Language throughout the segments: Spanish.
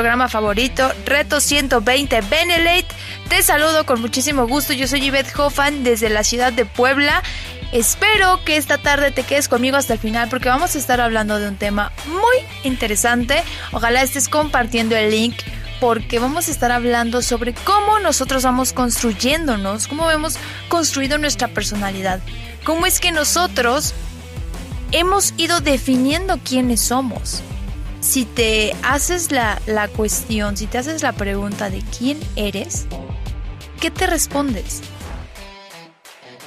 Programa favorito, Reto 120 Benelate. Te saludo con muchísimo gusto, yo soy Yvette Hoffman desde la ciudad de Puebla. Espero que esta tarde te quedes conmigo hasta el final porque vamos a estar hablando de un tema muy interesante. Ojalá estés compartiendo el link porque vamos a estar hablando sobre cómo nosotros vamos construyéndonos, cómo hemos construido nuestra personalidad, cómo es que nosotros hemos ido definiendo quiénes somos. Si te haces la, cuestión, si te haces la pregunta de quién eres, ¿qué te respondes?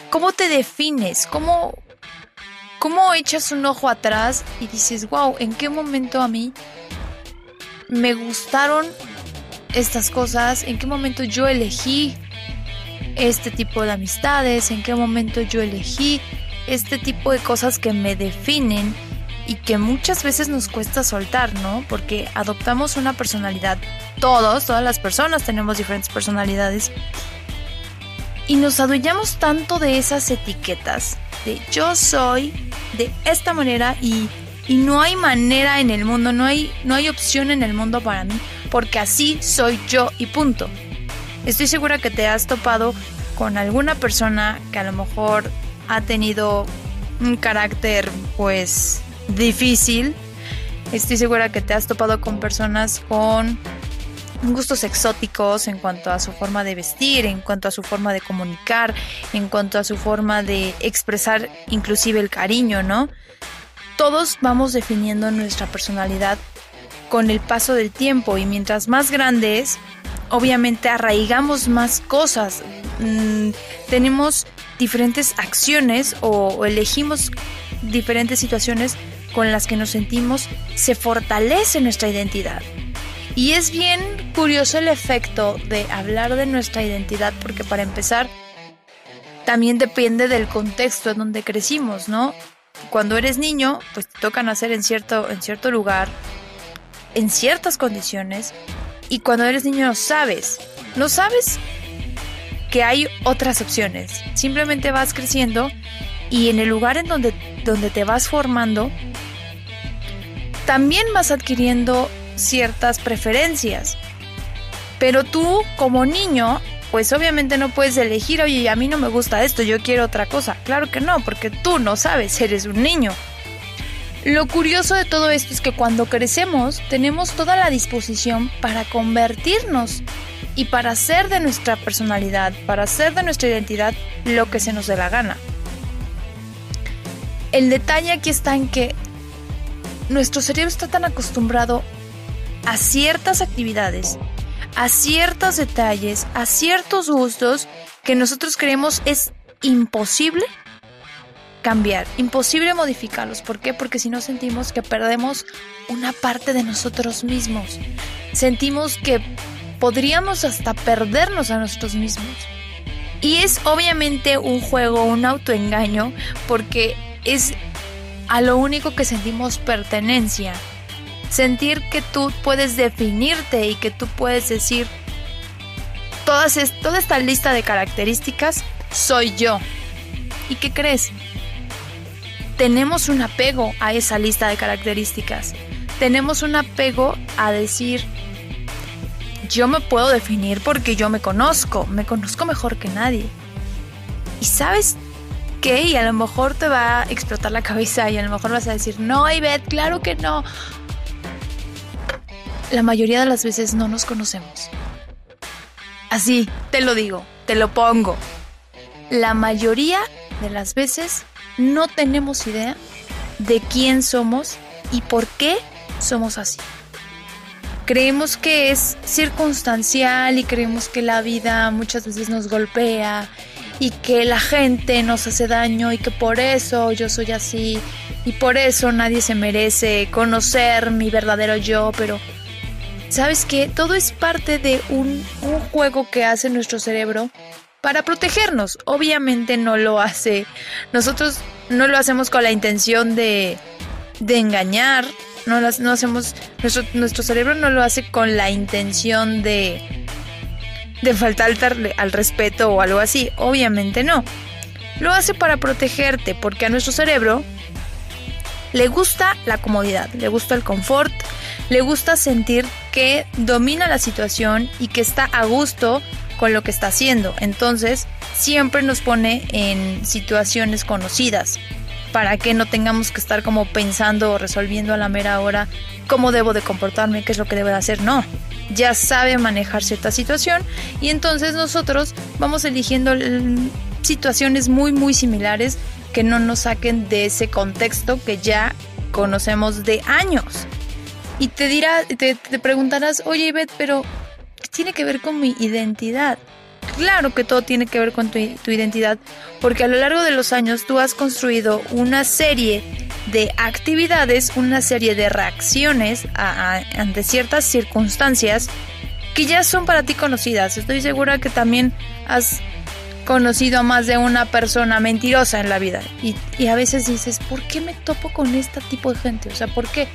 ¿Cómo te defines? ¿Cómo, ¿Cómo echas un ojo atrás y dices, wow, ¿en qué momento a mí me gustaron estas cosas? ¿En qué momento yo elegí este tipo de amistades? ¿En qué momento yo elegí este tipo de cosas que me definen y que muchas veces nos cuesta soltar, ¿no? Porque adoptamos una personalidad. Todos, todas las personas tenemos diferentes personalidades. Y nos adueñamos tanto de esas etiquetas, de yo soy de esta manera y, y no hay manera en el mundo, no hay, no hay opción en el mundo para mí, porque así soy yo y punto. Estoy segura que te has topado con alguna persona que a lo mejor ha tenido un carácter pues difícil. Estoy segura que te has topado con personas con gustos exóticos en cuanto a su forma de vestir, en cuanto a su forma de comunicar, en cuanto a su forma de expresar inclusive el cariño, ¿no? Todos vamos definiendo nuestra personalidad con el paso del tiempo y mientras más grandes, obviamente arraigamos más cosas, mm, tenemos diferentes acciones o, elegimos diferentes situaciones con las que nos sentimos, se fortalece nuestra identidad. Y es bien curioso el efecto de hablar de nuestra identidad porque para empezar también depende del contexto en donde crecimos, ¿no? Cuando eres niño, pues te toca nacer en cierto, en cierto lugar, en ciertas condiciones, y cuando eres niño no sabes, no sabes que hay otras opciones. Simplemente vas creciendo y en el lugar en donde, donde te vas formando, también vas adquiriendo ciertas preferencias. Pero tú como niño, pues obviamente no puedes elegir, oye, a mí no me gusta esto, yo quiero otra cosa. Claro que no, porque tú no sabes, eres un niño. Lo curioso de todo esto es que cuando crecemos tenemos toda la disposición para convertirnos y para hacer de nuestra personalidad, para hacer de nuestra identidad lo que se nos dé la gana. El detalle aquí está en que nuestro cerebro está tan acostumbrado a ciertas actividades, a ciertos detalles, a ciertos gustos que nosotros creemos es imposible cambiar, imposible modificarlos. ¿Por qué? Porque si no sentimos que perdemos una parte de nosotros mismos. Sentimos que podríamos hasta perdernos a nosotros mismos. Y es obviamente un juego, un autoengaño, porque es a lo único que sentimos pertenencia. Sentir que tú puedes definirte y que tú puedes decir, todas toda esta lista de características soy yo. ¿Y qué crees? Tenemos un apego a esa lista de características. Tenemos un apego a decir, yo me puedo definir porque yo me conozco, me conozco mejor que nadie. Y sabes y a lo mejor te va a explotar la cabeza y a lo mejor vas a decir, no, Ivette, claro que no. La mayoría de las veces no nos conocemos. Así, te lo digo, te lo pongo. La mayoría de las veces no tenemos idea de quién somos y por qué somos así creemos que es circunstancial y creemos que la vida muchas veces nos golpea y que la gente nos hace daño y que por eso yo soy así y por eso nadie se merece conocer mi verdadero yo, pero ¿sabes qué? Todo es parte de un, juego que hace nuestro cerebro para protegernos. Obviamente no lo hace. Nosotros no lo hacemos con la intención de, de engañar. No, no hacemos. Nuestro, nuestro cerebro no lo hace con la intención de. De faltar al respeto o algo así. Obviamente no. Lo hace para protegerte, porque a nuestro cerebro le gusta la comodidad, le gusta el confort, le gusta sentir que domina la situación y que está a gusto con lo que está haciendo. Entonces, siempre nos pone en situaciones conocidas para que no tengamos que estar como pensando o resolviendo a la mera hora cómo debo de comportarme, qué es lo que debo de hacer. No, ya sabe manejar cierta situación y entonces nosotros vamos eligiendo situaciones muy muy similares que no nos saquen de ese contexto que ya conocemos de años. Y te dirá, te, te preguntarás, oye Ivette, pero tiene que ver con mi identidad. Claro que todo tiene que ver con tu, identidad, porque a lo largo de los años tú has construido una serie de actividades, una serie de reacciones ante ciertas circunstancias que ya son para ti conocidas. Estoy segura que también has conocido a más de una persona mentirosa en la vida y, y a veces dices, ¿por qué me topo con este tipo de gente? O sea, ¿por qué?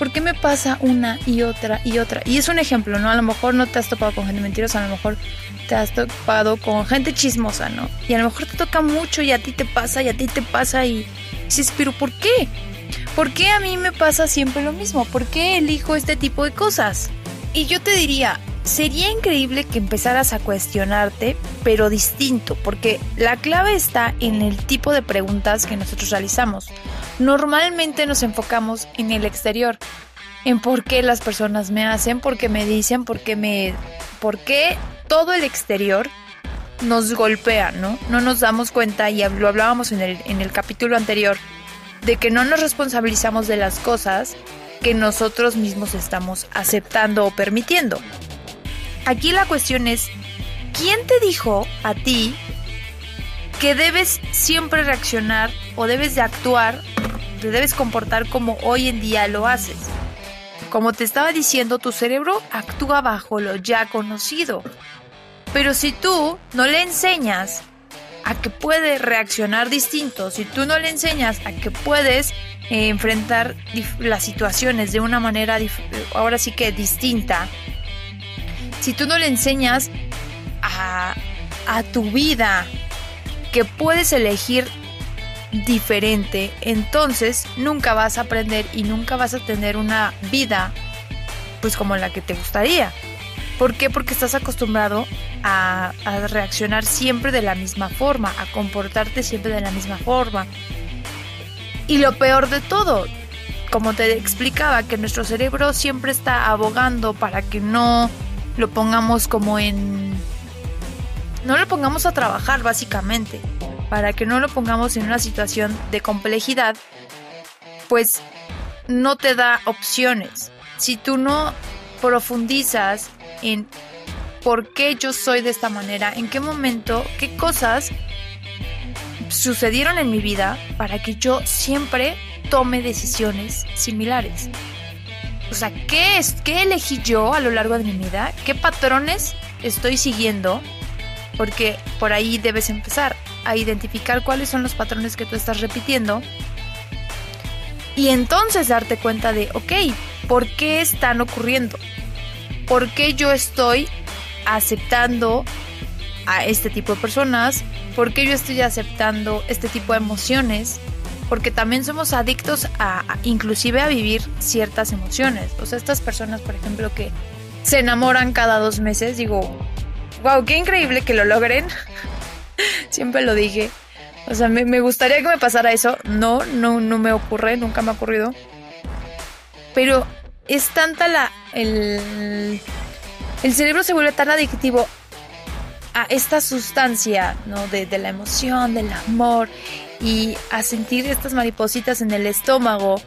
¿Por qué me pasa una y otra y otra? Y es un ejemplo, ¿no? A lo mejor no te has topado con gente mentirosa, a lo mejor te has topado con gente chismosa, ¿no? Y a lo mejor te toca mucho y a ti te pasa y a ti te pasa y dices, pero ¿por qué? ¿Por qué a mí me pasa siempre lo mismo? ¿Por qué elijo este tipo de cosas? Y yo te diría, sería increíble que empezaras a cuestionarte, pero distinto, porque la clave está en el tipo de preguntas que nosotros realizamos. Normalmente nos enfocamos en el exterior, en por qué las personas me hacen, por qué me dicen, por qué me... por qué todo el exterior nos golpea, ¿no? No nos damos cuenta, y lo hablábamos en el, en el capítulo anterior, de que no nos responsabilizamos de las cosas que nosotros mismos estamos aceptando o permitiendo. Aquí la cuestión es, ¿quién te dijo a ti que debes siempre reaccionar o debes de actuar, te debes comportar como hoy en día lo haces? Como te estaba diciendo, tu cerebro actúa bajo lo ya conocido. Pero si tú no le enseñas a que puede reaccionar distinto, si tú no le enseñas a que puedes eh, enfrentar las situaciones de una manera ahora sí que distinta, si tú no le enseñas a, tu vida que puedes elegir diferente, entonces nunca vas a aprender y nunca vas a tener una vida pues como la que te gustaría. ¿Por qué? Porque estás acostumbrado a, reaccionar siempre de la misma forma, a comportarte siempre de la misma forma. Y lo peor de todo, como te explicaba, que nuestro cerebro siempre está abogando para que no lo pongamos como en... No lo pongamos a trabajar básicamente, para que no lo pongamos en una situación de complejidad, pues no te da opciones. Si tú no profundizas en por qué yo soy de esta manera, en qué momento, qué cosas sucedieron en mi vida para que yo siempre tome decisiones similares. O sea, ¿qué, es, ¿qué elegí yo a lo largo de mi vida? ¿Qué patrones estoy siguiendo? Porque por ahí debes empezar a identificar cuáles son los patrones que tú estás repitiendo. Y entonces darte cuenta de, ok, ¿por qué están ocurriendo? ¿Por qué yo estoy aceptando a este tipo de personas? ¿Por qué yo estoy aceptando este tipo de emociones? Porque también somos adictos a, inclusive a vivir ciertas emociones. O sea, estas personas, por ejemplo, que se enamoran cada dos meses, digo, wow, qué increíble que lo logren. Siempre lo dije. O sea, me, gustaría que me pasara eso. No, no, no me ocurre, nunca me ha ocurrido. Pero es tanta la. El, el cerebro se vuelve tan adictivo a esta sustancia, ¿no? De, de la emoción, del amor y a sentir estas maripositas en el estómago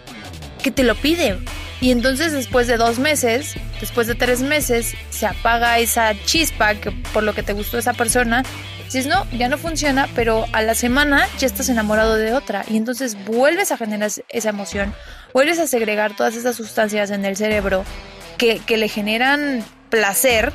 que te lo piden. Y entonces después de dos meses, después de tres meses, se apaga esa chispa que por lo que te gustó esa persona, Dices, no, ya no funciona, pero a la semana ya estás enamorado de otra y entonces vuelves a generar esa emoción, vuelves a segregar todas esas sustancias en el cerebro que, que le generan placer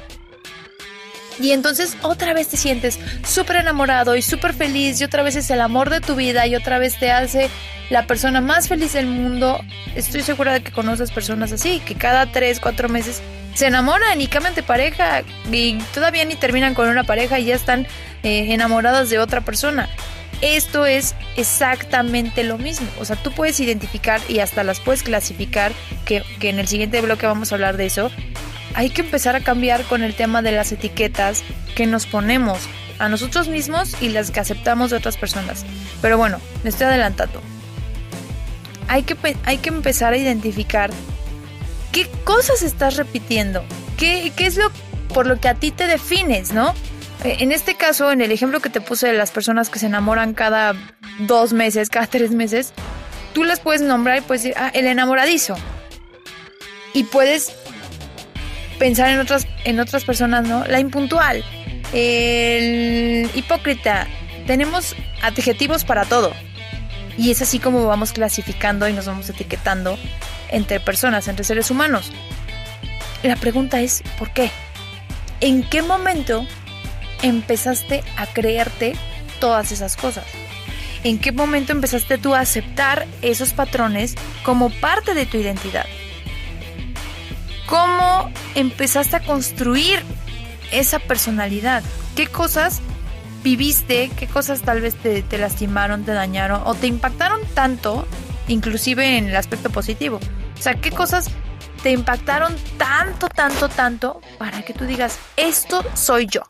y entonces otra vez te sientes súper enamorado y súper feliz y otra vez es el amor de tu vida y otra vez te hace la persona más feliz del mundo. Estoy segura de que conoces personas así, que cada tres, cuatro meses se enamoran y cambian de pareja y todavía ni terminan con una pareja y ya están eh, enamoradas de otra persona. Esto es exactamente lo mismo. O sea, tú puedes identificar y hasta las puedes clasificar, que, que en el siguiente bloque vamos a hablar de eso, hay que empezar a cambiar con el tema de las etiquetas que nos ponemos a nosotros mismos y las que aceptamos de otras personas. Pero bueno, me estoy adelantando. Hay que, hay que empezar a identificar qué cosas estás repitiendo, qué, qué es lo por lo que a ti te defines, ¿no? Eh, en este caso, en el ejemplo que te puse de las personas que se enamoran cada dos meses, cada tres meses, tú las puedes nombrar y puedes decir, ah, el enamoradizo. Y puedes pensar en otras, en otras personas, ¿no? La impuntual, el hipócrita. Tenemos adjetivos para todo. Y es así como vamos clasificando y nos vamos etiquetando entre personas, entre seres humanos. La pregunta es, ¿por qué? ¿En qué momento empezaste a creerte todas esas cosas? ¿En qué momento empezaste tú a aceptar esos patrones como parte de tu identidad? ¿Cómo empezaste a construir esa personalidad? ¿Qué cosas viviste? ¿Qué cosas tal vez te, lastimaron, te dañaron o te impactaron tanto, inclusive en el aspecto positivo? O sea, ¿qué cosas te impactaron tanto, tanto, tanto para que tú digas, esto soy yo?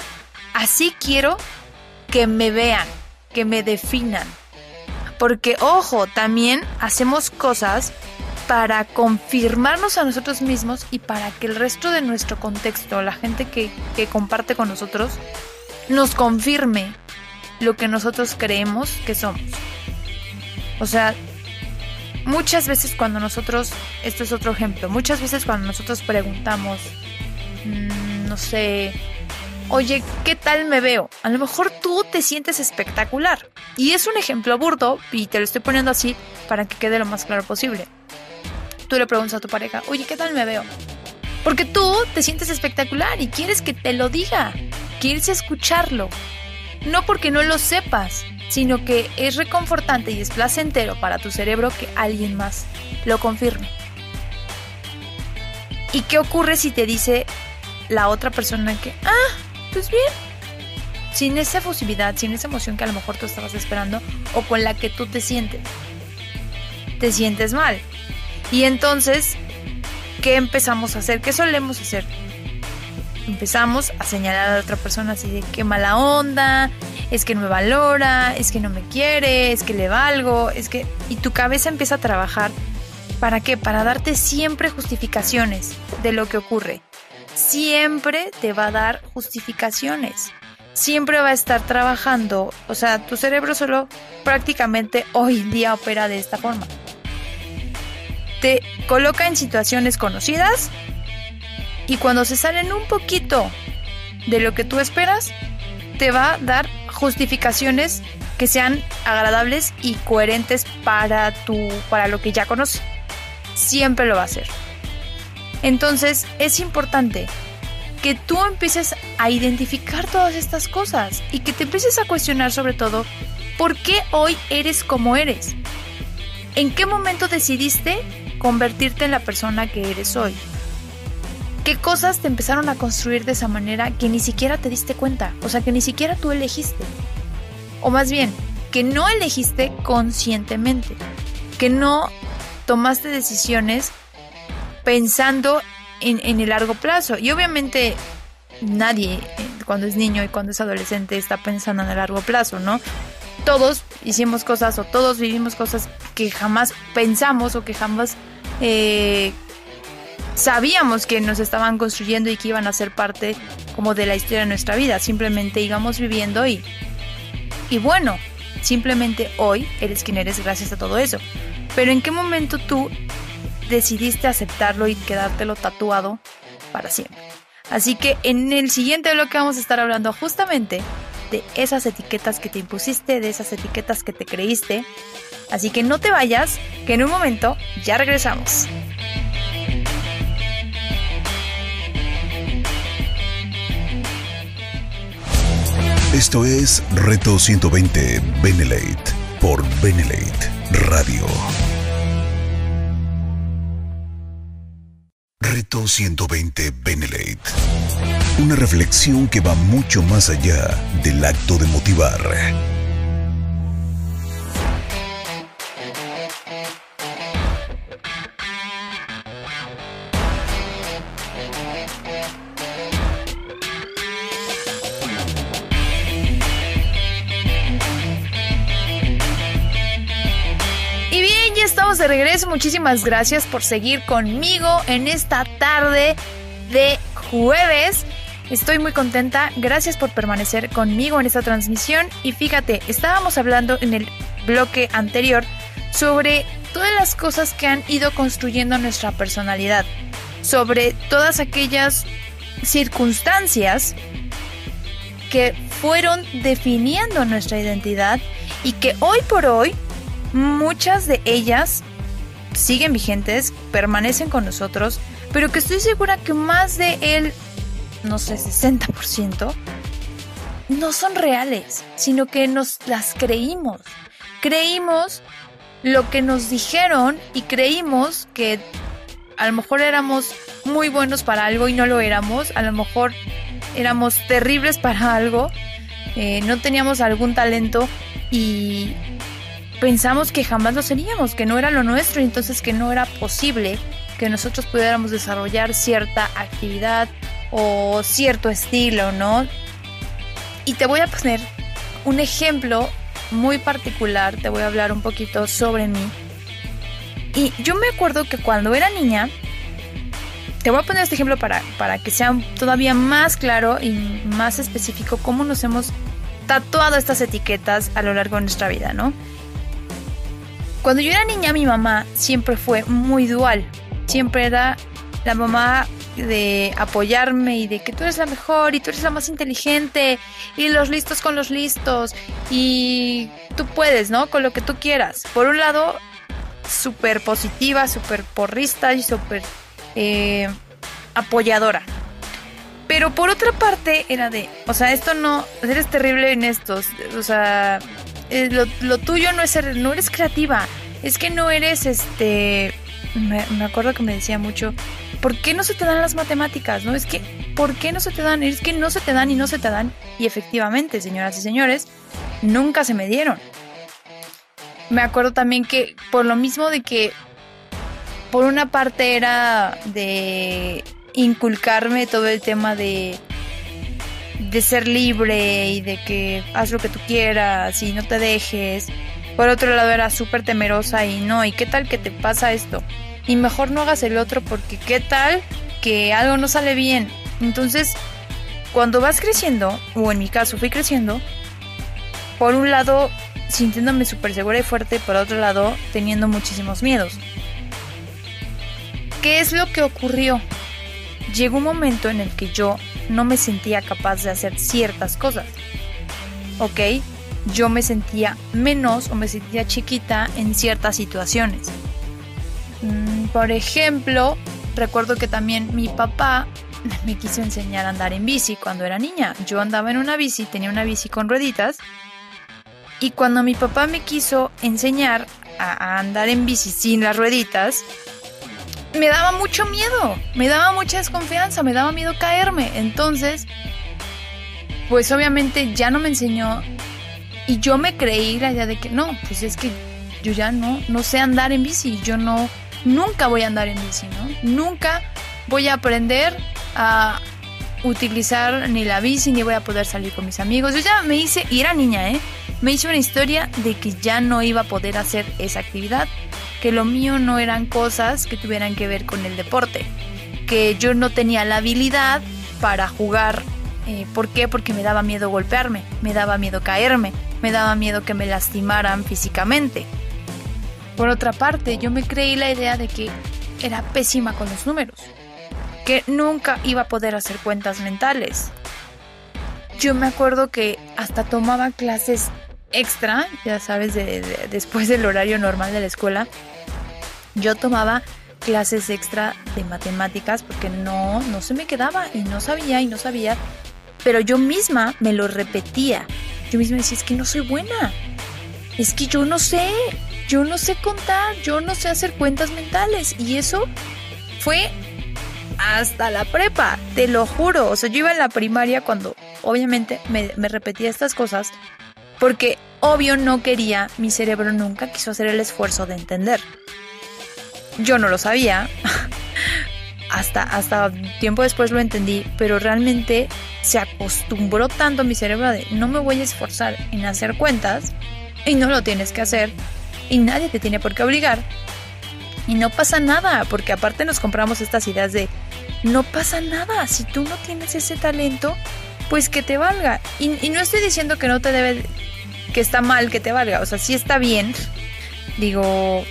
Así quiero que me vean, que me definan. Porque, ojo, también hacemos cosas para confirmarnos a nosotros mismos y para que el resto de nuestro contexto, la gente que, comparte con nosotros, nos confirme lo que nosotros creemos que somos. O sea, muchas veces cuando nosotros, esto es otro ejemplo, muchas veces cuando nosotros preguntamos, mm, no sé, oye, ¿qué tal me veo? A lo mejor tú te sientes espectacular. Y es un ejemplo burdo y te lo estoy poniendo así para que quede lo más claro posible tú le preguntas a tu pareja, oye, ¿qué tal me veo? Porque tú te sientes espectacular y quieres que te lo diga, quieres escucharlo. No porque no lo sepas, sino que es reconfortante y es placentero para tu cerebro que alguien más lo confirme. ¿Y qué ocurre si te dice la otra persona que, ah, pues bien? Sin esa efusividad, sin esa emoción que a lo mejor tú estabas esperando o con la que tú te sientes. Te sientes mal. Y entonces, ¿qué empezamos a hacer? ¿Qué solemos hacer? Empezamos a señalar a otra persona así de qué mala onda, es que no me valora, es que no me quiere, es que le valgo, es que... Y tu cabeza empieza a trabajar. ¿Para qué? Para darte siempre justificaciones de lo que ocurre. Siempre te va a dar justificaciones. Siempre va a estar trabajando. O sea, tu cerebro solo prácticamente hoy día opera de esta forma te coloca en situaciones conocidas y cuando se salen un poquito de lo que tú esperas, te va a dar justificaciones que sean agradables y coherentes para tu para lo que ya conoces. Siempre lo va a hacer. Entonces, es importante que tú empieces a identificar todas estas cosas y que te empieces a cuestionar sobre todo por qué hoy eres como eres. ¿En qué momento decidiste convertirte en la persona que eres hoy. ¿Qué cosas te empezaron a construir de esa manera que ni siquiera te diste cuenta? O sea, que ni siquiera tú elegiste. O más bien, que no elegiste conscientemente. Que no tomaste decisiones pensando en, en el largo plazo. Y obviamente nadie cuando es niño y cuando es adolescente está pensando en el largo plazo, ¿no? Todos hicimos cosas o todos vivimos cosas que jamás pensamos o que jamás eh, sabíamos que nos estaban construyendo y que iban a ser parte como de la historia de nuestra vida. Simplemente íbamos viviendo y, y bueno, simplemente hoy eres quien eres gracias a todo eso. Pero ¿en qué momento tú decidiste aceptarlo y quedártelo tatuado para siempre? Así que en el siguiente bloque vamos a estar hablando justamente de esas etiquetas que te impusiste, de esas etiquetas que te creíste. Así que no te vayas, que en un momento ya regresamos. Esto es Reto 120 Benelate por Benelate Radio. Reto 120 Benelate. Una reflexión que va mucho más allá del acto de motivar Muchísimas gracias por seguir conmigo en esta tarde de jueves. Estoy muy contenta. Gracias por permanecer conmigo en esta transmisión. Y fíjate, estábamos hablando en el bloque anterior sobre todas las cosas que han ido construyendo nuestra personalidad. Sobre todas aquellas circunstancias que fueron definiendo nuestra identidad y que hoy por hoy muchas de ellas siguen vigentes, permanecen con nosotros, pero que estoy segura que más de el, no sé, 60% no son reales, sino que nos las creímos. Creímos lo que nos dijeron y creímos que a lo mejor éramos muy buenos para algo y no lo éramos, a lo mejor éramos terribles para algo, eh, no teníamos algún talento y pensamos que jamás lo seríamos, que no era lo nuestro y entonces que no era posible que nosotros pudiéramos desarrollar cierta actividad o cierto estilo, ¿no? Y te voy a poner un ejemplo muy particular, te voy a hablar un poquito sobre mí. Y yo me acuerdo que cuando era niña, te voy a poner este ejemplo para, para que sea todavía más claro y más específico cómo nos hemos tatuado estas etiquetas a lo largo de nuestra vida, ¿no? Cuando yo era niña, mi mamá siempre fue muy dual. Siempre era la mamá de apoyarme y de que tú eres la mejor y tú eres la más inteligente y los listos con los listos y tú puedes, ¿no? Con lo que tú quieras. Por un lado, súper positiva, súper porrista y súper eh, apoyadora. Pero por otra parte era de, o sea, esto no, eres terrible en estos, o sea, eh, lo, tuyo no es ser, no eres creativa, es que no eres este, me, acuerdo que me decía mucho, ¿por qué no se te dan las matemáticas? No, es que, ¿por qué no se te dan? Es que no se te dan y no se te dan. Y efectivamente, señoras y señores, nunca se me dieron. Me acuerdo también que por lo mismo de que por una parte era de inculcarme todo el tema de de ser libre y de que haz lo que tú quieras y no te dejes. Por otro lado era súper temerosa y no, ¿y qué tal que te pasa esto? Y mejor no hagas el otro porque qué tal que algo no sale bien. Entonces, cuando vas creciendo, o en mi caso fui creciendo, por un lado sintiéndome súper segura y fuerte, por otro lado teniendo muchísimos miedos. ¿Qué es lo que ocurrió? Llegó un momento en el que yo no me sentía capaz de hacer ciertas cosas. ¿Ok? Yo me sentía menos o me sentía chiquita en ciertas situaciones. Mm, por ejemplo, recuerdo que también mi papá me quiso enseñar a andar en bici cuando era niña. Yo andaba en una bici, tenía una bici con rueditas. Y cuando mi papá me quiso enseñar a andar en bici sin las rueditas, me daba mucho miedo, me daba mucha desconfianza, me daba miedo caerme. Entonces, pues obviamente ya no me enseñó y yo me creí la idea de que no, pues es que yo ya no, no sé andar en bici, yo no, nunca voy a andar en bici, ¿no? Nunca voy a aprender a utilizar ni la bici, ni voy a poder salir con mis amigos. Yo ya me hice, y era niña, ¿eh? Me hice una historia de que ya no iba a poder hacer esa actividad que lo mío no eran cosas que tuvieran que ver con el deporte, que yo no tenía la habilidad para jugar. Eh, ¿Por qué? Porque me daba miedo golpearme, me daba miedo caerme, me daba miedo que me lastimaran físicamente. Por otra parte, yo me creí la idea de que era pésima con los números, que nunca iba a poder hacer cuentas mentales. yo me acuerdo que hasta tomaba clases extra, ya sabes, después del horario normal de la escuela. Yo tomaba clases extra de matemáticas porque no, no se me quedaba y no sabía y no sabía. Pero yo misma me lo repetía. Yo misma decía, es que no soy buena. Es que yo no sé. Yo no sé contar. Yo no sé hacer cuentas mentales. Y eso fue hasta la prepa. Te lo juro. O sea, yo iba en la primaria cuando obviamente me, me repetía estas cosas. Porque obvio no quería, mi cerebro nunca quiso hacer el esfuerzo de entender. Yo no lo sabía. hasta, hasta tiempo después lo entendí, pero realmente se acostumbró tanto mi cerebro de no me voy a esforzar en hacer cuentas y no lo tienes que hacer y nadie te tiene por qué obligar. Y no pasa nada, porque aparte nos compramos estas ideas de no pasa nada, si tú no tienes ese talento, pues que te valga. Y, y no estoy diciendo que no te debe, que está mal que te valga, o sea, sí está bien. Digo,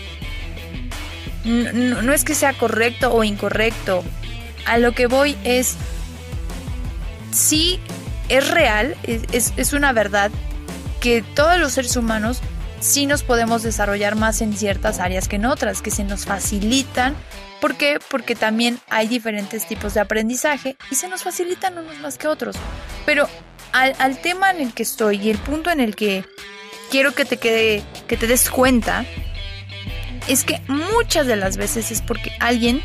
no, es que sea correcto o incorrecto. A lo que voy es, sí es real, es, es una verdad que todos los seres humanos sí nos podemos desarrollar más en ciertas áreas que en otras, que se nos facilitan. ¿Por qué? Porque también hay diferentes tipos de aprendizaje y se nos facilitan unos más que otros. Pero al, al tema en el que estoy y el punto en el que quiero que te quede, que te des cuenta, es que muchas de las veces es porque alguien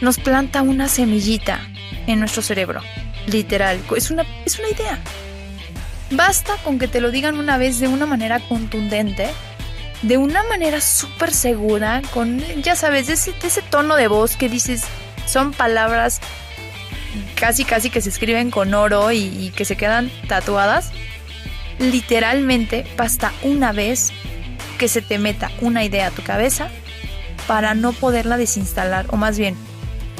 nos planta una semillita en nuestro cerebro. Literal, es una, es una idea. Basta con que te lo digan una vez de una manera contundente, de una manera súper segura, con, ya sabes, de ese, tono de voz que dices, son palabras casi casi que se escriben con oro y, y que se quedan tatuadas. Literalmente basta una vez que se te meta una idea a tu cabeza para no poderla desinstalar, o más bien,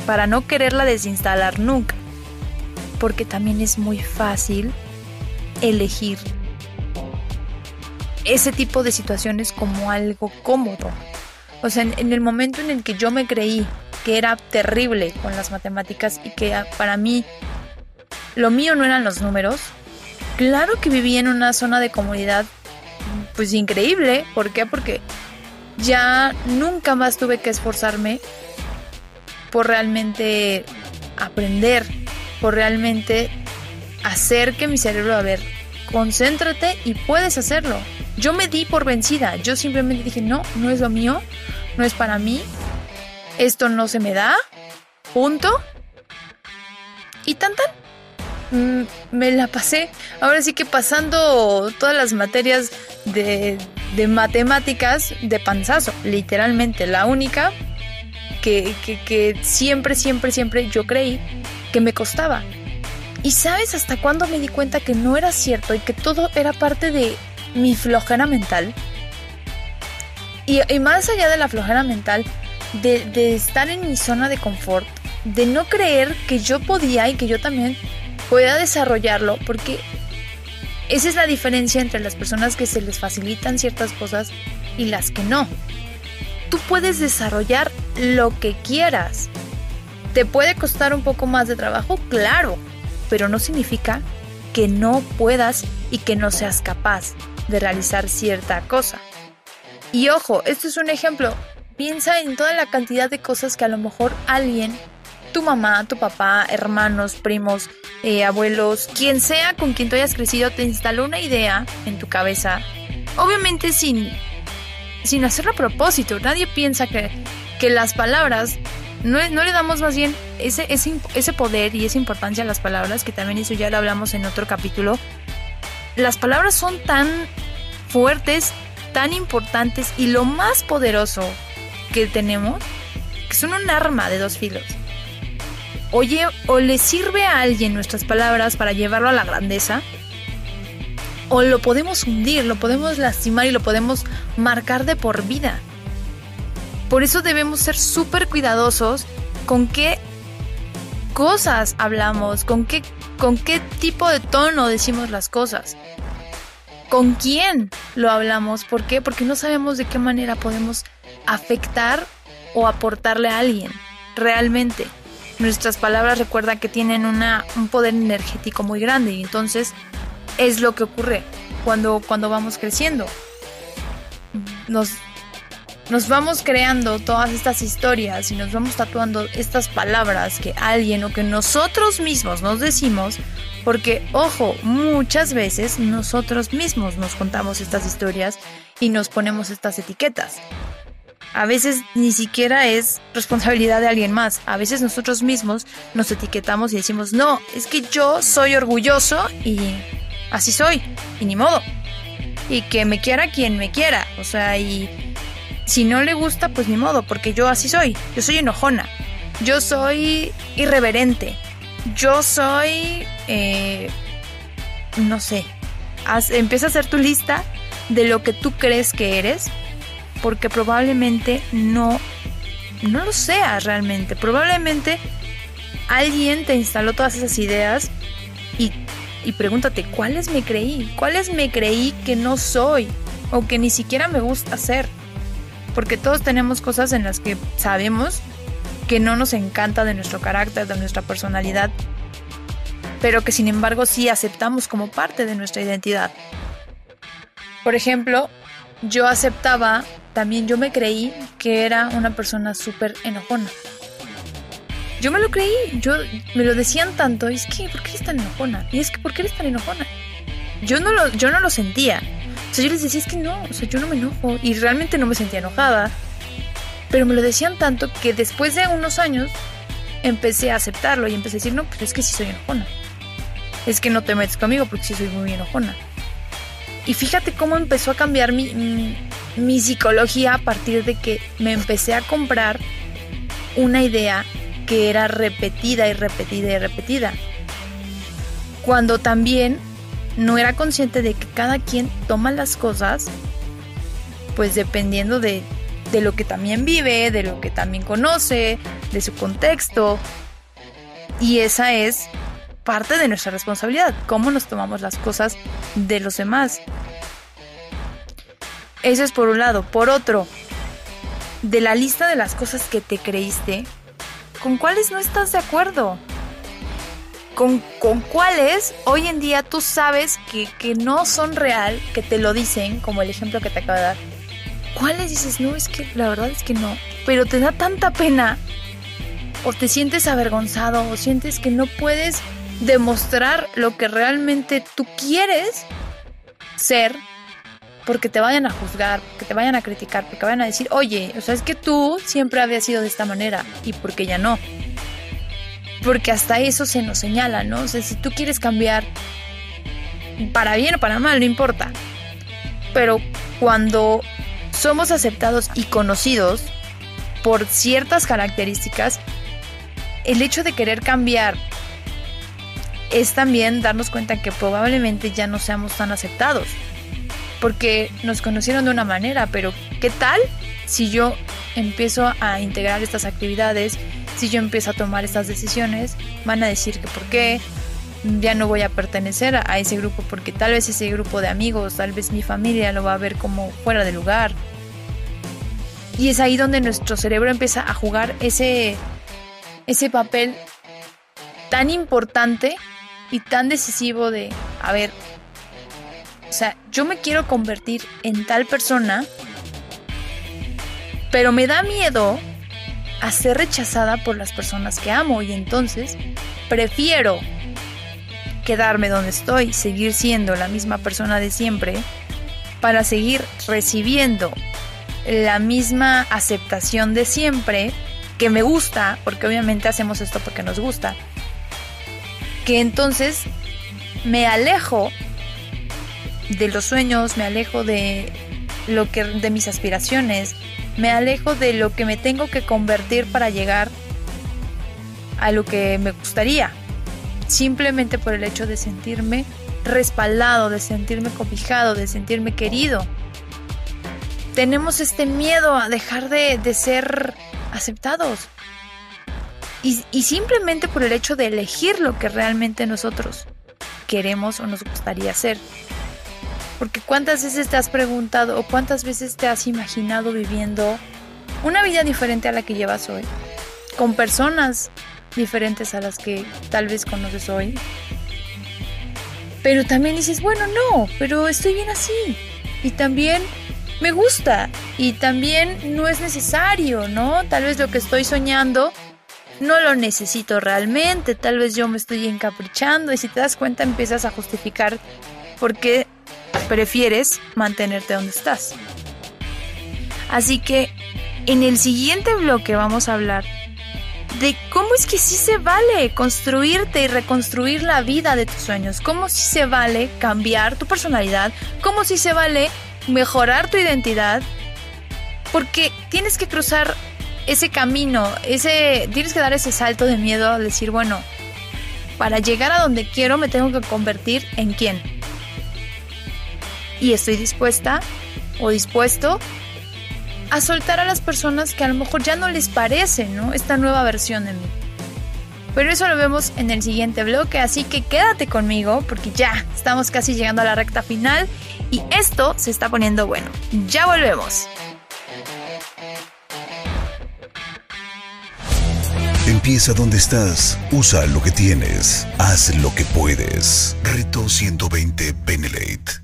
para no quererla desinstalar nunca. Porque también es muy fácil elegir ese tipo de situaciones como algo cómodo. O sea, en, el momento en el que yo me creí que era terrible con las matemáticas y que para mí lo mío no eran los números, claro que vivía en una zona de comodidad pues increíble. ¿Por qué? Porque ya nunca más tuve que esforzarme por realmente aprender, por realmente hacer que mi cerebro, a ver, concéntrate y puedes hacerlo. Yo me di por vencida, yo simplemente dije, no, no es lo mío, no es para mí, esto no se me da, punto. Y tan tan. Mm, me la pasé. Ahora sí que pasando todas las materias de, matemáticas de panzazo, literalmente. La única que, que, siempre, siempre, siempre yo creí que me costaba. ¿Y sabes hasta cuándo me di cuenta que no era cierto y que todo era parte de mi flojera mental? Y, más allá de la flojera mental, de, de, estar en mi zona de confort, de no creer que yo podía y que yo también pueda desarrollarlo, porque esa es la diferencia entre las personas que se les facilitan ciertas cosas y las que no. Tú puedes desarrollar lo que quieras. ¿Te puede costar un poco más de trabajo? Claro, pero no significa que no puedas y que no seas capaz de realizar cierta cosa. Y ojo, esto es un ejemplo. Piensa en toda la cantidad de cosas que a lo mejor alguien tu mamá, tu papá, hermanos, primos, eh, abuelos, quien sea con quien tú hayas crecido, te instaló una idea en tu cabeza. Obviamente sin, sin hacerlo a propósito. Nadie piensa que, que las palabras, no, no le damos más bien ese, ese, ese poder y esa importancia a las palabras, que también eso ya lo hablamos en otro capítulo. Las palabras son tan fuertes, tan importantes y lo más poderoso que tenemos, que son un arma de dos filos. Oye, o le sirve a alguien nuestras palabras para llevarlo a la grandeza, o lo podemos hundir, lo podemos lastimar y lo podemos marcar de por vida. Por eso debemos ser súper cuidadosos con qué cosas hablamos, con qué, con qué tipo de tono decimos las cosas, con quién lo hablamos, ¿por qué? Porque no sabemos de qué manera podemos afectar o aportarle a alguien realmente. nuestras palabras recuerda que tienen un poder energético muy grande y entonces es lo que ocurre cuando, cuando vamos creciendo. Nos, nos vamos creando todas estas historias y nos vamos tatuando estas palabras que alguien o que nosotros mismos nos decimos, porque, ojo, muchas veces nosotros mismos nos contamos estas historias y nos ponemos estas etiquetas. A veces ni siquiera es responsabilidad de alguien más. A veces nosotros mismos nos etiquetamos y decimos, no, es que yo soy orgulloso y así soy, y ni modo. Y que me quiera quien me quiera. O sea, y si no le gusta, pues ni modo, porque yo así soy. Yo soy enojona. Yo soy irreverente. Yo soy... Eh, no sé. empieza a hacer tu lista de lo que tú crees que eres porque probablemente no, no lo seas realmente. Probablemente alguien te instaló todas esas ideas y, y pregúntate, ¿cuáles me creí? ¿Cuáles me creí que no soy? O que ni siquiera me gusta hacer. Porque todos tenemos cosas en las que sabemos que no nos encanta de nuestro carácter, de nuestra personalidad, pero que sin embargo sí aceptamos como parte de nuestra identidad. Por ejemplo, yo aceptaba también yo me creí que era una persona súper enojona. Yo me lo creí, yo me lo decían tanto, y es que, ¿por qué eres tan enojona? Y es que, ¿por qué eres tan enojona? Yo no lo, yo no lo sentía. O yo les decía, es que no, o sea, yo no me enojo. Y realmente no me sentía enojada. Pero me lo decían tanto que después de unos años empecé a aceptarlo y empecé a decir, no, pero es que sí soy enojona. Es que no te metes conmigo porque sí soy muy enojona. Y fíjate cómo empezó a cambiar mi, mi psicología a partir de que me empecé a comprar una idea que era repetida y repetida y repetida. Cuando también no era consciente de que cada quien toma las cosas, pues dependiendo de, de lo que también vive, de lo que también conoce, de su contexto. Y esa es parte de nuestra responsabilidad, cómo nos tomamos las cosas de los demás. Eso es por un lado. Por otro, de la lista de las cosas que te creíste, ¿con cuáles no estás de acuerdo? ¿Con, con cuáles hoy en día tú sabes que, que no son real, que te lo dicen, como el ejemplo que te acabo de dar? ¿Cuáles dices, no, es que la verdad es que no? Pero te da tanta pena, o te sientes avergonzado, o sientes que no puedes demostrar lo que realmente tú quieres ser porque te vayan a juzgar, porque te vayan a criticar, porque vayan a decir, oye, o sea, es que tú siempre habías sido de esta manera y porque ya no. Porque hasta eso se nos señala, ¿no? O sea, si tú quieres cambiar para bien o para mal, no importa. Pero cuando somos aceptados y conocidos por ciertas características, el hecho de querer cambiar es también darnos cuenta que probablemente ya no seamos tan aceptados porque nos conocieron de una manera, pero ¿qué tal si yo empiezo a integrar estas actividades, si yo empiezo a tomar estas decisiones, van a decir que por qué ya no voy a pertenecer a ese grupo porque tal vez ese grupo de amigos, tal vez mi familia lo va a ver como fuera de lugar. Y es ahí donde nuestro cerebro empieza a jugar ese, ese papel tan importante y tan decisivo de, a ver, o sea, yo me quiero convertir en tal persona, pero me da miedo a ser rechazada por las personas que amo y entonces prefiero quedarme donde estoy, seguir siendo la misma persona de siempre, para seguir recibiendo la misma aceptación de siempre, que me gusta, porque obviamente hacemos esto porque nos gusta, que entonces me alejo de los sueños, me alejo de lo que de mis aspiraciones, me alejo de lo que me tengo que convertir para llegar a lo que me gustaría. Simplemente por el hecho de sentirme respaldado, de sentirme cobijado, de sentirme querido. Tenemos este miedo a dejar de, ser aceptados. Y, y simplemente por el hecho de elegir lo que realmente nosotros queremos o nos gustaría hacer. Porque cuántas veces te has preguntado o cuántas veces te has imaginado viviendo una vida diferente a la que llevas hoy. Con personas diferentes a las que tal vez conoces hoy. Pero también dices, bueno, no, pero estoy bien así. Y también me gusta. Y también no es necesario, ¿no? Tal vez lo que estoy soñando no lo necesito realmente. Tal vez yo me estoy encaprichando. Y si te das cuenta empiezas a justificar por qué prefieres mantenerte donde estás. Así que en el siguiente bloque vamos a hablar de cómo es que sí se vale construirte y reconstruir la vida de tus sueños, cómo sí se vale cambiar tu personalidad, cómo sí se vale mejorar tu identidad, porque tienes que cruzar ese camino, ese tienes que dar ese salto de miedo a decir, bueno, para llegar a donde quiero me tengo que convertir en quién. Y estoy dispuesta o dispuesto a soltar a las personas que a lo mejor ya no les parece, ¿no? Esta nueva versión de mí. Pero eso lo vemos en el siguiente bloque, así que quédate conmigo porque ya estamos casi llegando a la recta final y esto se está poniendo bueno. Ya volvemos. Empieza donde estás, usa lo que tienes, haz lo que puedes. Reto 120 Benelate.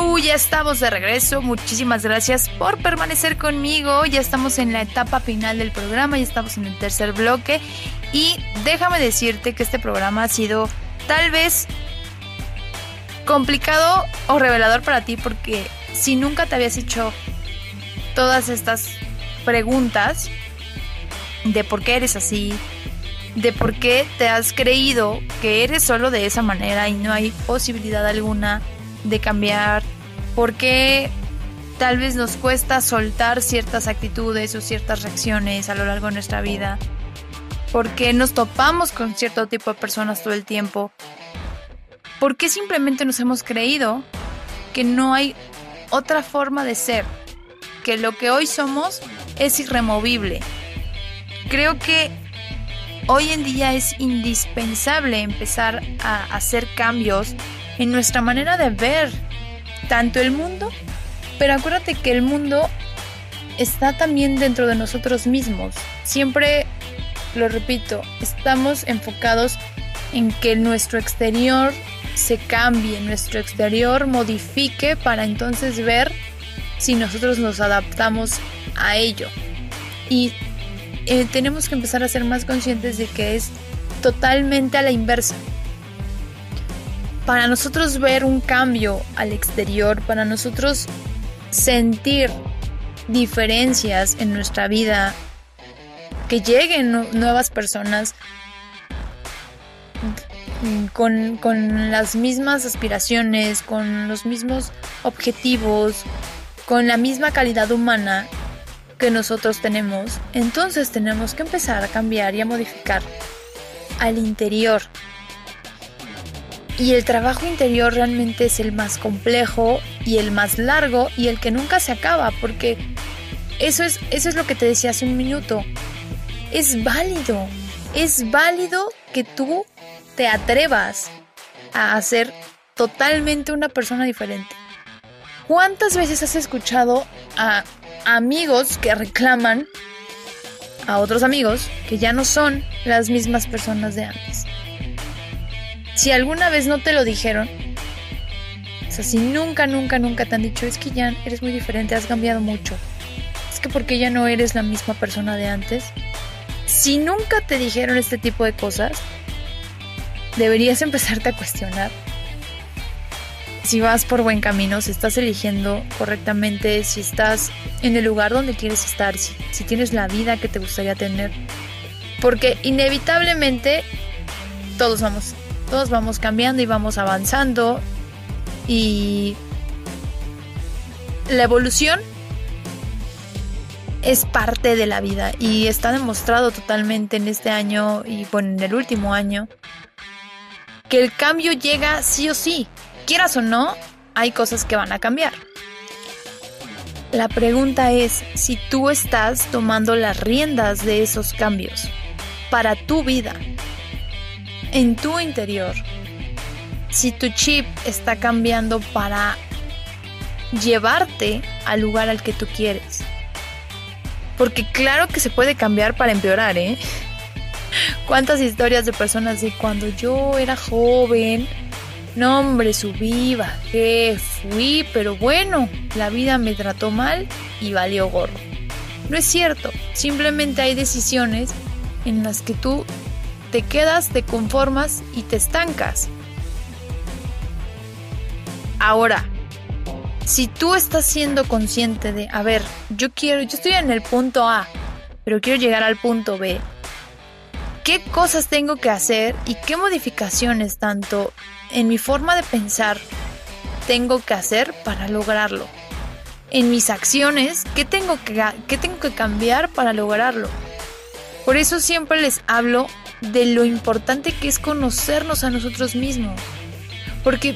ya estamos de regreso. Muchísimas gracias por permanecer conmigo. Ya estamos en la etapa final del programa, ya estamos en el tercer bloque. Y déjame decirte que este programa ha sido tal vez complicado o revelador para ti porque si nunca te habías hecho todas estas preguntas de por qué eres así, de por qué te has creído que eres solo de esa manera y no hay posibilidad alguna de cambiar, por qué tal vez nos cuesta soltar ciertas actitudes o ciertas reacciones a lo largo de nuestra vida, por qué nos topamos con cierto tipo de personas todo el tiempo, por qué simplemente nos hemos creído que no hay otra forma de ser, que lo que hoy somos es irremovible. Creo que hoy en día es indispensable empezar a hacer cambios en nuestra manera de ver tanto el mundo, pero acuérdate que el mundo está también dentro de nosotros mismos. Siempre, lo repito, estamos enfocados en que nuestro exterior se cambie, nuestro exterior modifique para entonces ver si nosotros nos adaptamos a ello. Y eh, tenemos que empezar a ser más conscientes de que es totalmente a la inversa para nosotros ver un cambio al exterior, para nosotros sentir diferencias en nuestra vida, que lleguen nuevas personas con, con, las mismas aspiraciones, con los mismos objetivos, con la misma calidad humana que nosotros tenemos, entonces tenemos que empezar a cambiar y a modificar al interior y el trabajo interior realmente es el más complejo y el más largo y el que nunca se acaba, porque eso es, eso es lo que te decía hace un minuto. Es válido, es válido que tú te atrevas a hacer totalmente una persona diferente. ¿Cuántas veces has escuchado a amigos que reclaman a otros amigos que ya no son las mismas personas de antes? Si alguna vez no te lo dijeron, o sea, si nunca, nunca, nunca te han dicho, es que ya eres muy diferente, has cambiado mucho, es que porque ya no eres la misma persona de antes, si nunca te dijeron este tipo de cosas, deberías empezarte a cuestionar si vas por buen camino, si estás eligiendo correctamente, si estás en el lugar donde quieres estar, si, si tienes la vida que te gustaría tener. Porque inevitablemente todos vamos todos vamos cambiando y vamos avanzando y la evolución es parte de la vida y está demostrado totalmente en este año y bueno, en el último año que el cambio llega sí o sí. Quieras o no, hay cosas que van a cambiar. La pregunta es si tú estás tomando las riendas de esos cambios para tu vida, en tu interior. Si tu chip está cambiando para llevarte al lugar al que tú quieres. Porque claro que se puede cambiar para empeorar, ¿eh? ¿Cuántas historias de personas de cuando yo era joven? No, hombre, subí, bajé, fui, pero bueno, la vida me trató mal y valió gorro. No es cierto, simplemente hay decisiones en las que tú te quedas, te conformas y te estancas. Ahora, si tú estás siendo consciente de, a ver, yo quiero, yo estoy en el punto A, pero quiero llegar al punto B, ¿qué cosas tengo que hacer y qué modificaciones tanto en mi forma de pensar tengo que hacer para lograrlo. En mis acciones, ¿qué tengo que, qué tengo que cambiar para lograrlo? Por eso siempre les hablo de lo importante que es conocernos a nosotros mismos. Porque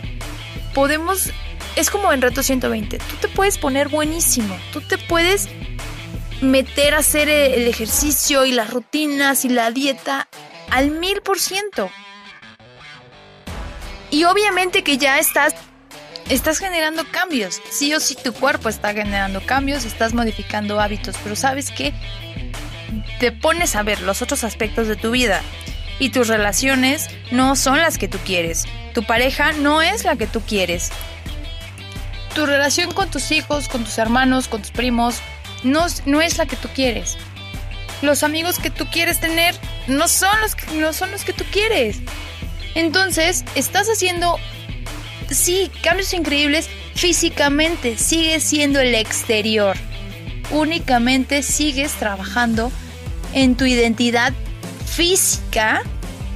podemos, es como en Reto 120, tú te puedes poner buenísimo, tú te puedes meter a hacer el ejercicio y las rutinas y la dieta al mil por ciento. Y obviamente que ya estás estás generando cambios. Sí o sí tu cuerpo está generando cambios, estás modificando hábitos, pero sabes que te pones a ver los otros aspectos de tu vida y tus relaciones no son las que tú quieres. Tu pareja no es la que tú quieres. Tu relación con tus hijos, con tus hermanos, con tus primos, no, no es la que tú quieres. Los amigos que tú quieres tener no son los que, no son los que tú quieres. Entonces, estás haciendo, sí, cambios increíbles físicamente, sigue siendo el exterior. Únicamente sigues trabajando en tu identidad física,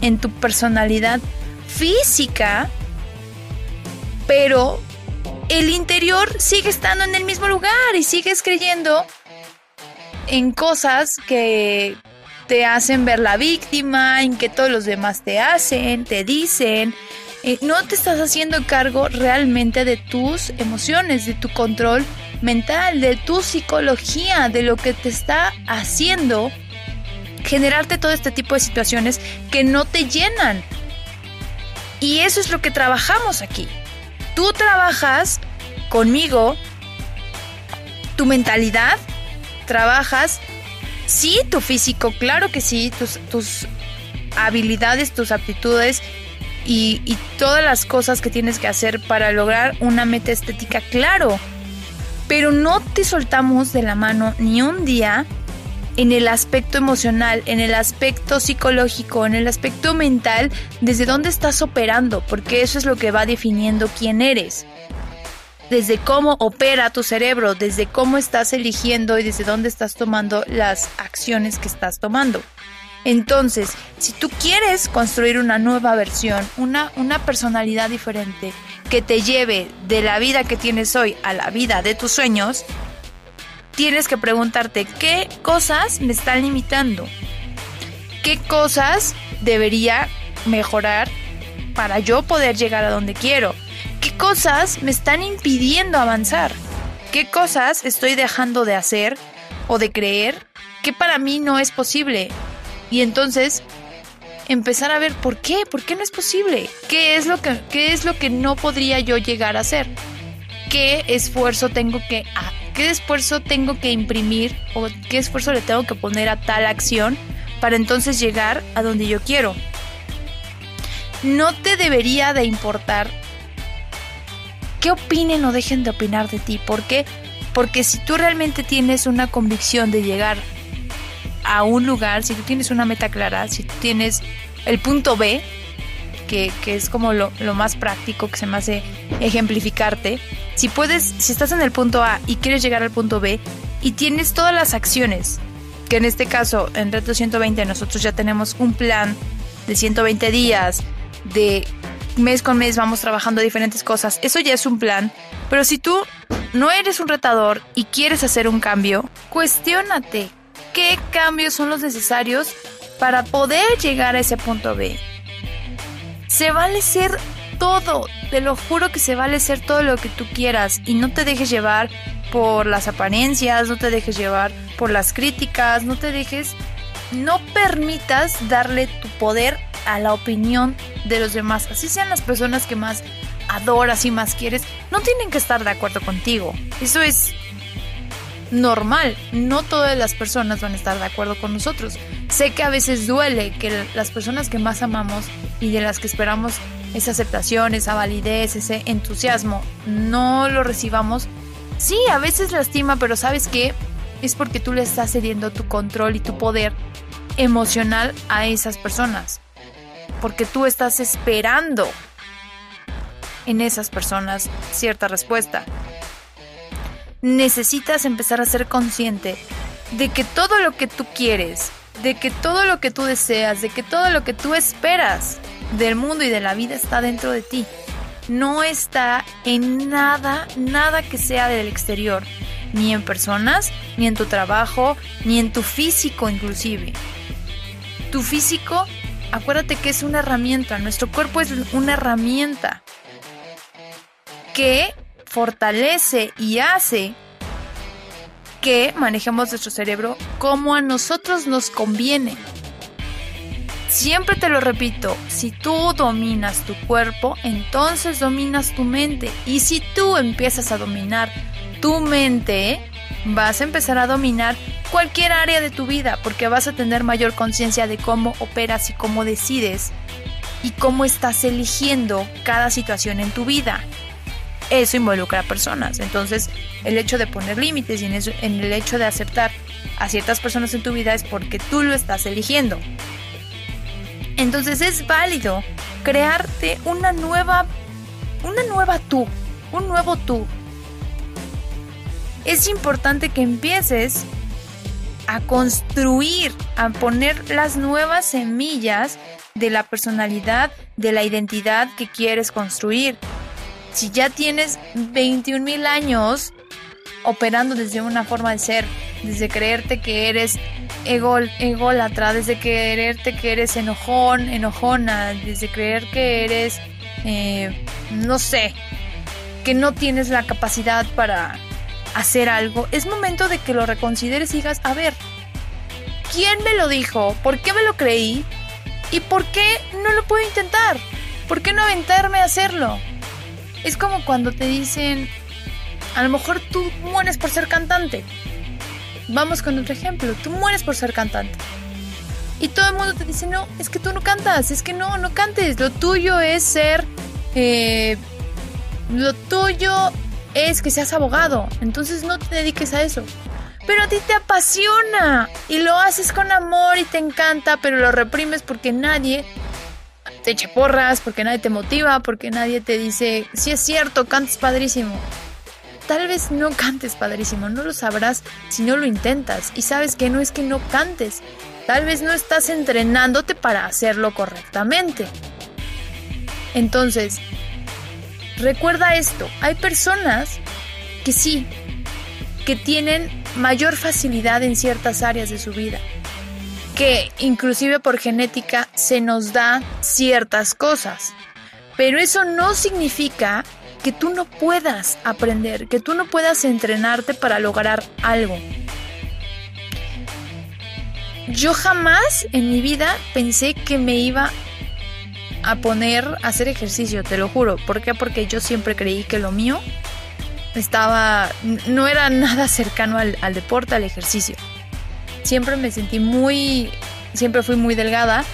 en tu personalidad física, pero el interior sigue estando en el mismo lugar y sigues creyendo en cosas que, te hacen ver la víctima, en que todos los demás te hacen, te dicen. Eh, no te estás haciendo cargo realmente de tus emociones, de tu control mental, de tu psicología, de lo que te está haciendo generarte todo este tipo de situaciones que no te llenan. Y eso es lo que trabajamos aquí. Tú trabajas conmigo tu mentalidad, trabajas Sí, tu físico, claro que sí, tus, habilidades, tus aptitudes y, y todas las cosas que tienes que hacer para lograr una meta estética, claro. Pero no te soltamos de la mano ni un día en el aspecto emocional, en el aspecto psicológico, en el aspecto mental, desde dónde estás operando, porque eso es lo que va definiendo quién eres desde cómo opera tu cerebro, desde cómo estás eligiendo y desde dónde estás tomando las acciones que estás tomando. Entonces, si tú quieres construir una nueva versión, una, una personalidad diferente que te lleve de la vida que tienes hoy a la vida de tus sueños, tienes que preguntarte qué cosas me están limitando, qué cosas debería mejorar para yo poder llegar a donde quiero ¿Qué cosas me están impidiendo avanzar? ¿Qué cosas estoy dejando de hacer o de creer que para mí no es posible? Y entonces empezar a ver por qué, por qué no es posible, qué es lo que, qué es lo que no podría yo llegar a hacer, qué esfuerzo tengo que, qué esfuerzo tengo que imprimir o qué esfuerzo le tengo que poner a tal acción para entonces llegar a donde yo quiero. No te debería de importar qué opinen o dejen de opinar de ti. ¿Por qué? Porque si tú realmente tienes una convicción de llegar a un lugar, si tú tienes una meta clara, si tú tienes el punto B, que, es como lo, más práctico que se me hace ejemplificarte, si puedes, si estás en el punto A y quieres llegar al punto B y tienes todas las acciones, que en este caso en Reto 120 nosotros ya tenemos un plan de 120 días, de mes con mes vamos trabajando diferentes cosas. Eso ya es un plan. Pero si tú no eres un retador y quieres hacer un cambio, cuestiónate qué cambios son los necesarios para poder llegar a ese punto B. Se vale ser todo, te lo juro que se vale ser todo lo que tú quieras y no te dejes llevar por las apariencias, no te dejes llevar por las críticas, no te dejes, no permitas darle tu poder a la opinión de los demás, así sean las personas que más adoras y más quieres, no tienen que estar de acuerdo contigo. Eso es normal. No todas las personas van a estar de acuerdo con nosotros. Sé que a veces duele que las personas que más amamos y de las que esperamos esa aceptación, esa validez, ese entusiasmo, no lo recibamos. Sí, a veces lastima, pero ¿sabes qué? Es porque tú le estás cediendo tu control y tu poder emocional a esas personas. Porque tú estás esperando en esas personas cierta respuesta. Necesitas empezar a ser consciente de que todo lo que tú quieres, de que todo lo que tú deseas, de que todo lo que tú esperas del mundo y de la vida está dentro de ti. No está en nada, nada que sea del exterior, ni en personas, ni en tu trabajo, ni en tu físico inclusive. Tu físico, acuérdate que es una herramienta, nuestro cuerpo es una herramienta que fortalece y hace que manejemos nuestro cerebro como a nosotros nos conviene. Siempre te lo repito, si tú dominas tu cuerpo, entonces dominas tu mente. Y si tú empiezas a dominar tu mente, vas a empezar a dominar cualquier área de tu vida, porque vas a tener mayor conciencia de cómo operas y cómo decides y cómo estás eligiendo cada situación en tu vida eso involucra a personas. Entonces, el hecho de poner límites y en, en el hecho de aceptar a ciertas personas en tu vida es porque tú lo estás eligiendo. Entonces es válido crearte una nueva, una nueva tú, un nuevo tú. Es importante que empieces a construir, a poner las nuevas semillas de la personalidad, de la identidad que quieres construir si ya tienes 21 mil años operando desde una forma de ser, desde creerte que eres egol, ególatra, desde creerte que eres enojón, enojona, desde creer que eres, eh, no sé, que no tienes la capacidad para hacer algo, es momento de que lo reconsideres y digas, a ver, ¿quién me lo dijo? ¿Por qué me lo creí? ¿Y por qué no lo puedo intentar? ¿Por qué no aventarme a hacerlo? Es como cuando te dicen, a lo mejor tú mueres por ser cantante. Vamos con otro ejemplo, tú mueres por ser cantante. Y todo el mundo te dice, no, es que tú no cantas, es que no, no cantes. Lo tuyo es ser... Eh, lo tuyo es que seas abogado. Entonces no te dediques a eso. Pero a ti te apasiona y lo haces con amor y te encanta, pero lo reprimes porque nadie te eche porras, porque nadie te motiva, porque nadie te dice, si es cierto, cantes padrísimo. Tal vez no cantes padrísimo, no lo sabrás si no lo intentas. Y sabes que no es que no cantes, tal vez no estás entrenándote para hacerlo correctamente. Entonces, recuerda esto, hay personas que sí, que tienen mayor facilidad en ciertas áreas de su vida que inclusive por genética se nos da ciertas cosas. Pero eso no significa que tú no puedas aprender, que tú no puedas entrenarte para lograr algo. Yo jamás en mi vida pensé que me iba a poner a hacer ejercicio, te lo juro. ¿Por qué? Porque yo siempre creí que lo mío estaba, no era nada cercano al, al deporte, al ejercicio siempre me sentí muy, siempre fui muy delgada,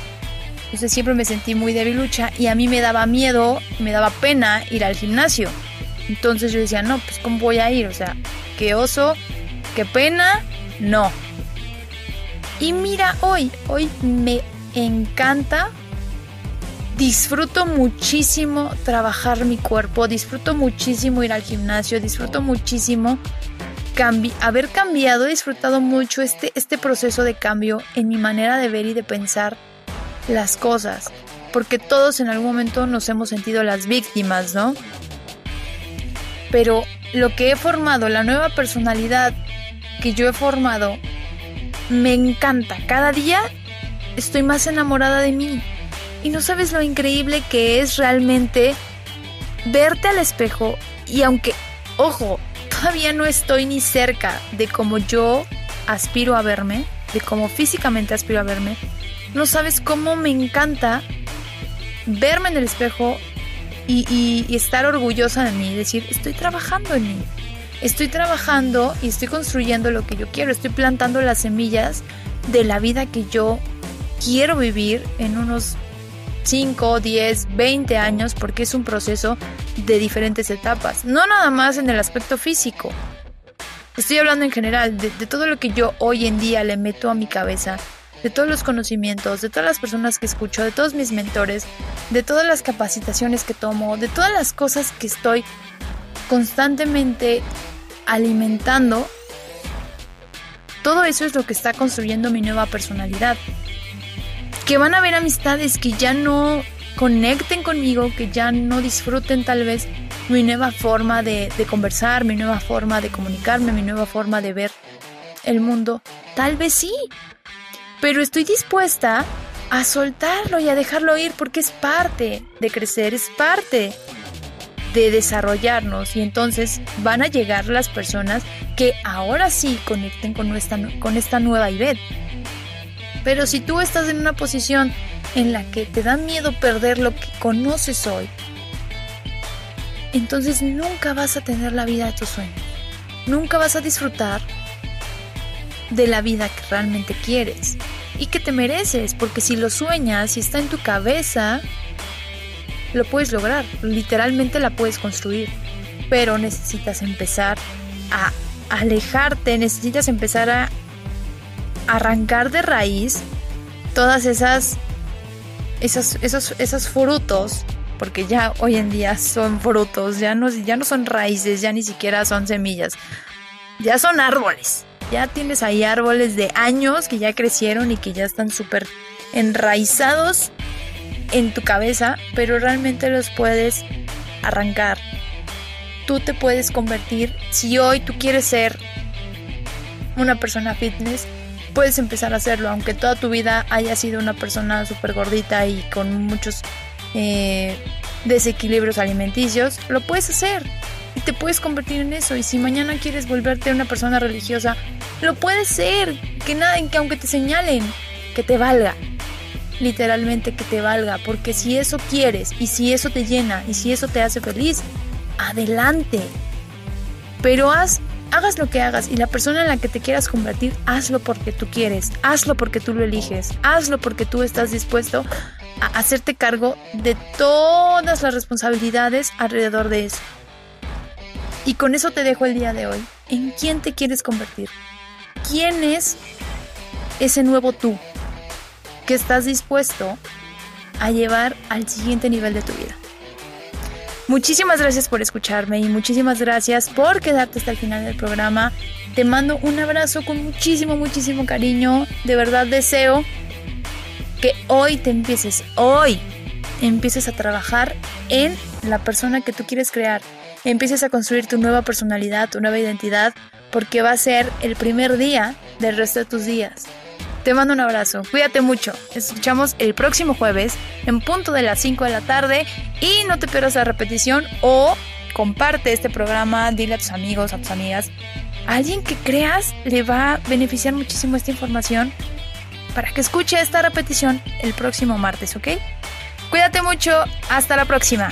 entonces siempre me sentí muy debilucha y a mí me daba miedo, me daba pena ir al gimnasio. Entonces yo decía, no, pues ¿cómo voy a ir? O sea, qué oso, qué pena, no. Y mira, hoy, hoy me encanta, disfruto muchísimo trabajar mi cuerpo, disfruto muchísimo ir al gimnasio, disfruto muchísimo haber cambiado, he disfrutado mucho este, este proceso de cambio en mi manera de ver y de pensar las cosas, porque todos en algún momento nos hemos sentido las víctimas, ¿no? Pero lo que he formado, la nueva personalidad que yo he formado, me encanta. Cada día estoy más enamorada de mí. Y no sabes lo increíble que es realmente verte al espejo y aunque, ojo, todavía no estoy ni cerca de cómo yo aspiro a verme, de cómo físicamente aspiro a verme, no sabes cómo me encanta verme en el espejo y, estar orgullosa de mí, decir, estoy trabajando en mí, estoy trabajando y estoy construyendo lo que yo quiero, estoy plantando las semillas de la vida que yo quiero vivir en unos 5, 10, 20 años, porque es un proceso de diferentes etapas, no nada más en el aspecto físico. Estoy hablando en general de, todo lo que yo hoy en día le meto a mi cabeza de todos los conocimientos, de todas las personas que escucho, de todos mis mentores, de todas las capacitaciones que tomo, de todas las cosas que estoy constantemente alimentando, todo eso es lo que está construyendo mi nueva personalidad. Que van a haber amistades que ya no conecten conmigo, que ya no disfruten tal vez mi nueva forma de, de conversar, mi nueva forma de comunicarme, mi nueva forma de ver el mundo. Tal vez sí, pero estoy dispuesta a soltarlo y a dejarlo ir porque es parte de crecer, es parte de desarrollarnos y entonces van a llegar las personas que ahora sí conecten con, nuestra, con esta nueva Ivette. Pero si tú estás en una posición en la que te da miedo perder lo que conoces hoy, entonces nunca vas a tener la vida de tus sueños. Nunca vas a disfrutar de la vida que realmente quieres y que te mereces, porque si lo sueñas y está en tu cabeza, lo puedes lograr, literalmente la puedes construir, pero necesitas empezar a alejarte, necesitas empezar a arrancar de raíz todas esas esos, esos, esos frutos, porque ya hoy en día son frutos, ya no, ya no son raíces, ya ni siquiera son semillas, ya son árboles ya tienes ahí árboles de años que ya crecieron y que ya están súper enraizados en tu cabeza, pero realmente los puedes arrancar. Tú te puedes convertir, si hoy tú quieres ser una persona fitness, puedes empezar a hacerlo, aunque toda tu vida haya sido una persona súper gordita y con muchos eh, desequilibrios alimenticios, lo puedes hacer y te puedes convertir en eso. Y si mañana quieres volverte una persona religiosa, lo puedes ser. Que nada, que aunque te señalen, que te valga. Literalmente que te valga. Porque si eso quieres y si eso te llena y si eso te hace feliz, adelante. Pero haz, hagas lo que hagas y la persona en la que te quieras convertir, hazlo porque tú quieres. Hazlo porque tú lo eliges. Hazlo porque tú estás dispuesto a hacerte cargo de todas las responsabilidades alrededor de eso. Y con eso te dejo el día de hoy. ¿En quién te quieres convertir? ¿Quién es ese nuevo tú que estás dispuesto a llevar al siguiente nivel de tu vida? Muchísimas gracias por escucharme y muchísimas gracias por quedarte hasta el final del programa. Te mando un abrazo con muchísimo, muchísimo cariño. De verdad deseo que hoy te empieces, hoy empieces a trabajar en la persona que tú quieres crear empieces a construir tu nueva personalidad, tu nueva identidad, porque va a ser el primer día del resto de tus días. Te mando un abrazo, cuídate mucho. Escuchamos el próximo jueves en punto de las 5 de la tarde y no te pierdas la repetición o comparte este programa, dile a tus amigos, a tus amigas, a alguien que creas le va a beneficiar muchísimo esta información para que escuche esta repetición el próximo martes, ¿ok? Cuídate mucho, hasta la próxima.